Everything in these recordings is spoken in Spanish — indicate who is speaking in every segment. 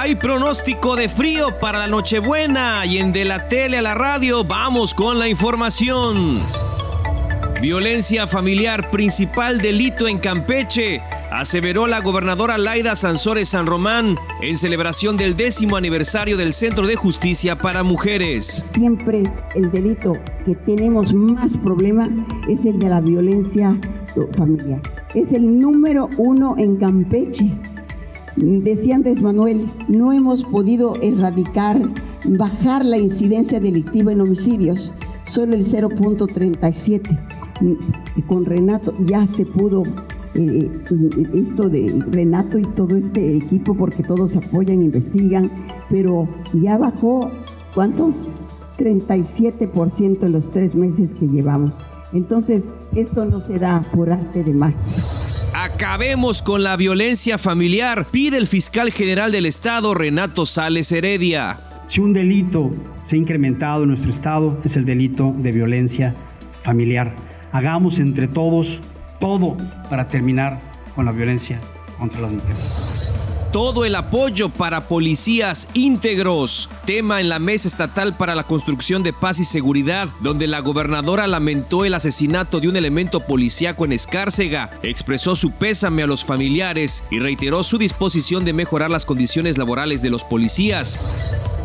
Speaker 1: Hay pronóstico de frío para la Nochebuena y en de la tele a la radio vamos con la información. Violencia familiar, principal delito en Campeche, aseveró la gobernadora Laida Sansores San Román en celebración del décimo aniversario del Centro de Justicia para Mujeres.
Speaker 2: Siempre el delito que tenemos más problema es el de la violencia familiar. Es el número uno en Campeche. Decía Andrés Manuel, no hemos podido erradicar, bajar la incidencia delictiva en homicidios, solo el 0.37 con Renato ya se pudo eh, esto de Renato y todo este equipo porque todos apoyan, investigan, pero ya bajó, ¿cuánto? 37% en los tres meses que llevamos. Entonces, esto no se da por arte de magia.
Speaker 1: Acabemos con la violencia familiar, pide el fiscal general del Estado, Renato Sales Heredia.
Speaker 3: Si un delito se ha incrementado en nuestro Estado, es el delito de violencia familiar hagamos entre todos todo para terminar con la violencia contra las mujeres.
Speaker 1: Todo el apoyo para policías íntegros. Tema en la Mesa Estatal para la Construcción de Paz y Seguridad, donde la gobernadora lamentó el asesinato de un elemento policíaco en Escárcega, expresó su pésame a los familiares y reiteró su disposición de mejorar las condiciones laborales de los policías.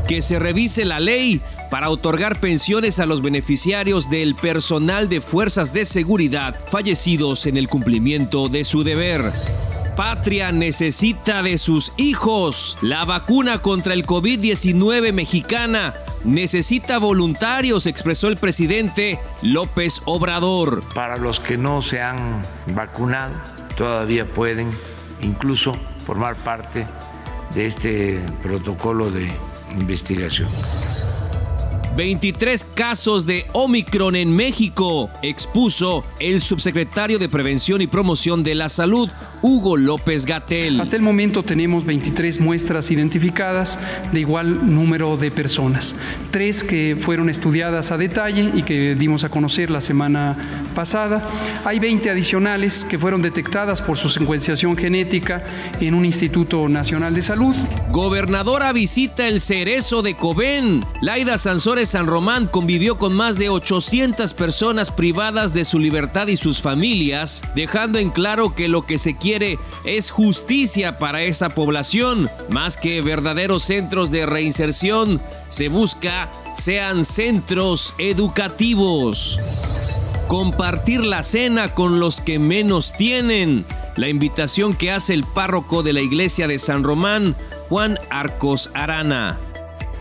Speaker 1: Que se revise la ley para otorgar pensiones a los beneficiarios del personal de fuerzas de seguridad fallecidos en el cumplimiento de su deber. Patria necesita de sus hijos. La vacuna contra el COVID-19 mexicana necesita voluntarios, expresó el presidente López Obrador.
Speaker 4: Para los que no se han vacunado, todavía pueden incluso formar parte de este protocolo de investigación.
Speaker 1: 23 casos de Omicron en México, expuso el subsecretario de Prevención y Promoción de la Salud, Hugo López Gatel.
Speaker 5: Hasta el momento tenemos 23 muestras identificadas de igual número de personas. Tres que fueron estudiadas a detalle y que dimos a conocer la semana pasada. Hay 20 adicionales que fueron detectadas por su secuenciación genética en un Instituto Nacional de Salud.
Speaker 1: Gobernadora visita el cerezo de Cobén. Laida Sansores San Román convivió con más de 800 personas privadas de su libertad y sus familias, dejando en claro que lo que se quiere es justicia para esa población, más que verdaderos centros de reinserción, se busca sean centros educativos. Compartir la cena con los que menos tienen. La invitación que hace el párroco de la iglesia de San Román, Juan Arcos Arana.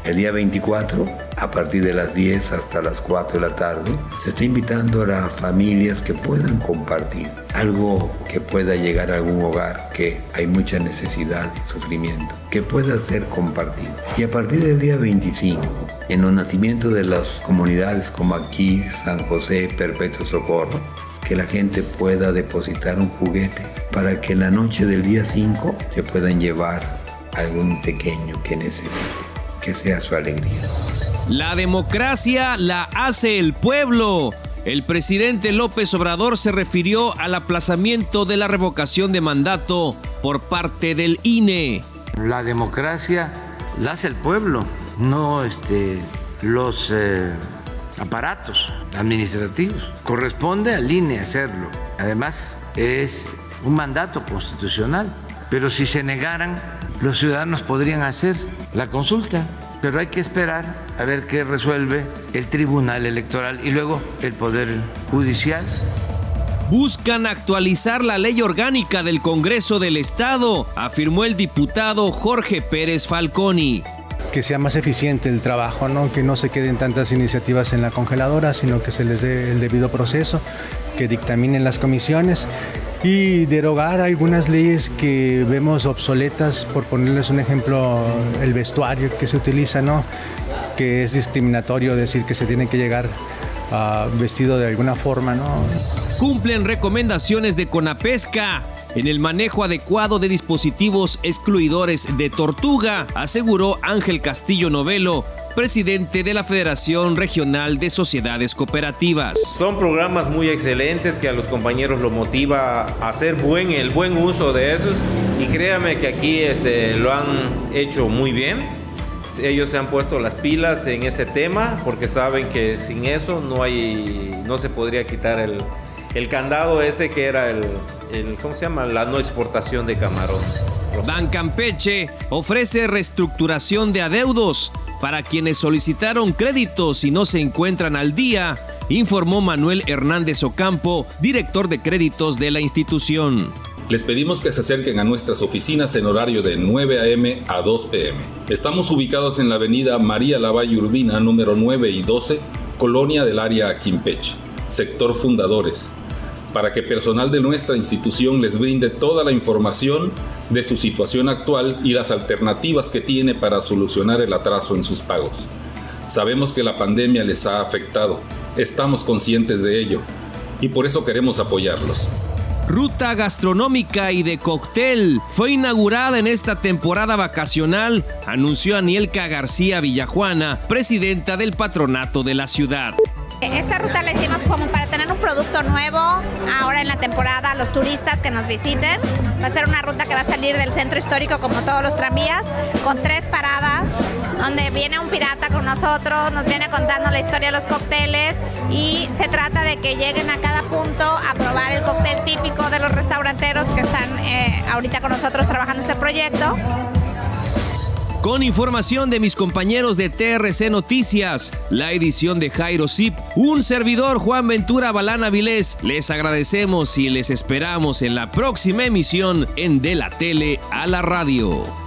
Speaker 6: El día 24, a partir de las 10 hasta las 4 de la tarde, se está invitando a las familias que puedan compartir algo que pueda llegar a algún hogar que hay mucha necesidad y sufrimiento, que pueda ser compartido. Y a partir del día 25, en los nacimientos de las comunidades como aquí, San José, Perpetuo Socorro, que la gente pueda depositar un juguete para que en la noche del día 5 se puedan llevar algún pequeño que necesite que sea su alegría.
Speaker 1: La democracia la hace el pueblo. El presidente López Obrador se refirió al aplazamiento de la revocación de mandato por parte del INE.
Speaker 4: La democracia la hace el pueblo, no este, los eh, aparatos administrativos. Corresponde al INE hacerlo. Además, es un mandato constitucional. Pero si se negaran, los ciudadanos podrían hacer la consulta, pero hay que esperar a ver qué resuelve el Tribunal Electoral y luego el Poder Judicial.
Speaker 1: Buscan actualizar la ley orgánica del Congreso del Estado, afirmó el diputado Jorge Pérez Falconi
Speaker 7: que sea más eficiente el trabajo, ¿no? que no se queden tantas iniciativas en la congeladora, sino que se les dé el debido proceso, que dictaminen las comisiones y derogar algunas leyes que vemos obsoletas, por ponerles un ejemplo, el vestuario que se utiliza, ¿no? que es discriminatorio decir que se tiene que llegar uh, vestido de alguna forma. ¿no?
Speaker 1: Cumplen recomendaciones de Conapesca en el manejo adecuado de dispositivos excluidores de tortuga, aseguró Ángel Castillo Novelo, presidente de la Federación Regional de Sociedades Cooperativas.
Speaker 8: Son programas muy excelentes que a los compañeros los motiva a hacer buen, el buen uso de esos y créame que aquí este, lo han hecho muy bien. Ellos se han puesto las pilas en ese tema porque saben que sin eso no hay, no se podría quitar el, el candado ese que era el, el, ¿cómo se llama? La no exportación de camarón.
Speaker 1: Ban Campeche ofrece reestructuración de adeudos para quienes solicitaron créditos y no se encuentran al día, informó Manuel Hernández Ocampo, director de créditos de la institución.
Speaker 9: Les pedimos que se acerquen a nuestras oficinas en horario de 9 a.m. a 2 p.m. Estamos ubicados en la avenida María Lavalle Urbina, número 9 y 12, Colonia del Área Quimpeche, sector Fundadores, para que personal de nuestra institución les brinde toda la información de su situación actual y las alternativas que tiene para solucionar el atraso en sus pagos. Sabemos que la pandemia les ha afectado, estamos conscientes de ello y por eso queremos apoyarlos.
Speaker 1: Ruta gastronómica y de cóctel fue inaugurada en esta temporada vacacional, anunció Anielka García Villajuana, presidenta del patronato de la ciudad.
Speaker 10: Esta ruta la hicimos como para tener un producto nuevo ahora en la temporada a los turistas que nos visiten. Va a ser una ruta que va a salir del centro histórico como todos los tranvías, con tres paradas, donde viene un pirata con nosotros, nos viene contando la historia de los cócteles y se trata de que lleguen a cada punto a probar el cóctel típico de los restauranteros que están eh, ahorita con nosotros trabajando este proyecto.
Speaker 1: Con información de mis compañeros de TRC Noticias, la edición de Jairo Zip, un servidor Juan Ventura Balana Vilés, les agradecemos y les esperamos en la próxima emisión en De la Tele a la Radio.